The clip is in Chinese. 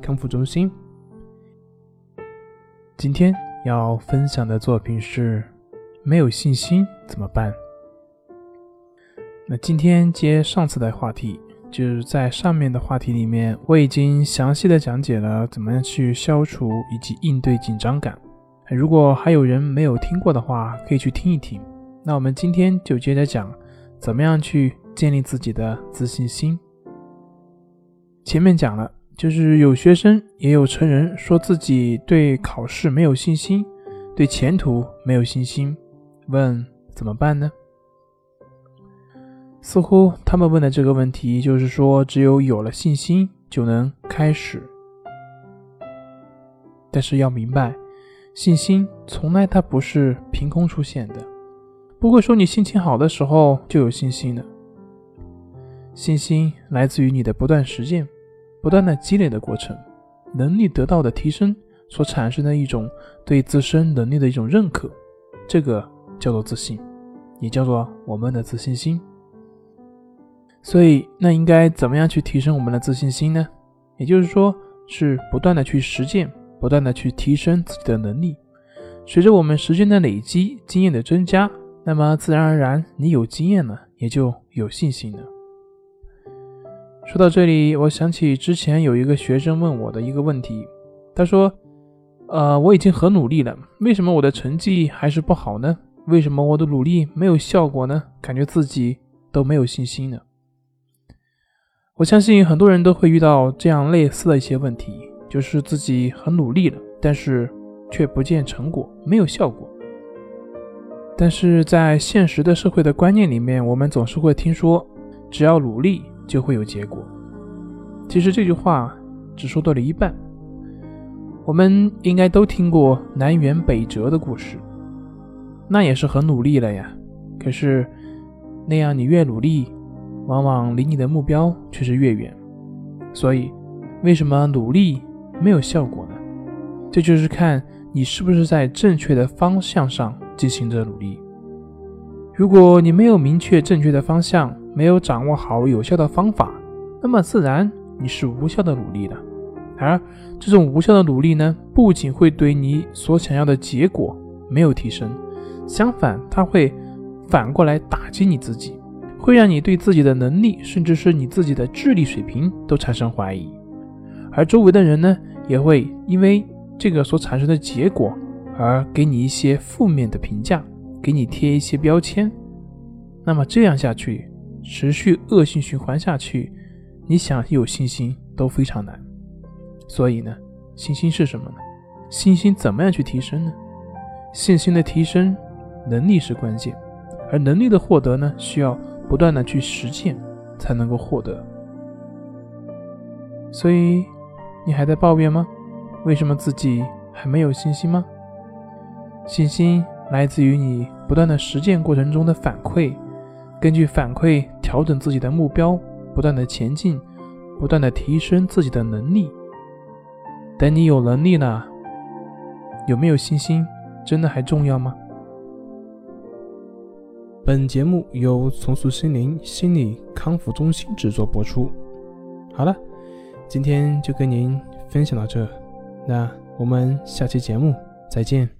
康复中心”。今天要分享的作品是：没有信心怎么办？那今天接上次的话题，就是在上面的话题里面，我已经详细的讲解了怎么样去消除以及应对紧张感。如果还有人没有听过的话，可以去听一听。那我们今天就接着讲，怎么样去建立自己的自信心。前面讲了，就是有学生也有成人说自己对考试没有信心，对前途没有信心，问怎么办呢？似乎他们问的这个问题，就是说只有有了信心就能开始，但是要明白。信心从来它不是凭空出现的，不会说你心情好的时候就有信心的。信心来自于你的不断实践、不断的积累的过程，能力得到的提升所产生的一种对自身能力的一种认可，这个叫做自信，也叫做我们的自信心。所以，那应该怎么样去提升我们的自信心呢？也就是说，是不断的去实践。不断的去提升自己的能力，随着我们时间的累积，经验的增加，那么自然而然，你有经验了，也就有信心了。说到这里，我想起之前有一个学生问我的一个问题，他说：“呃，我已经很努力了，为什么我的成绩还是不好呢？为什么我的努力没有效果呢？感觉自己都没有信心呢？”我相信很多人都会遇到这样类似的一些问题。就是自己很努力了，但是却不见成果，没有效果。但是在现实的社会的观念里面，我们总是会听说，只要努力就会有结果。其实这句话只说对了一半。我们应该都听过南辕北辙的故事，那也是很努力了呀。可是那样你越努力，往往离你的目标却是越远。所以，为什么努力？没有效果呢，这就是看你是不是在正确的方向上进行着努力。如果你没有明确正确的方向，没有掌握好有效的方法，那么自然你是无效的努力的。而这种无效的努力呢，不仅会对你所想要的结果没有提升，相反，它会反过来打击你自己，会让你对自己的能力，甚至是你自己的智力水平都产生怀疑。而周围的人呢，也会因为这个所产生的结果而给你一些负面的评价，给你贴一些标签。那么这样下去，持续恶性循环下去，你想有信心都非常难。所以呢，信心是什么呢？信心怎么样去提升呢？信心的提升，能力是关键，而能力的获得呢，需要不断的去实践才能够获得。所以。你还在抱怨吗？为什么自己还没有信心吗？信心来自于你不断的实践过程中的反馈，根据反馈调整自己的目标，不断的前进，不断的提升自己的能力。等你有能力了，有没有信心真的还重要吗？本节目由重塑心灵心理康复中心制作播出。好了。今天就跟您分享到这，那我们下期节目再见。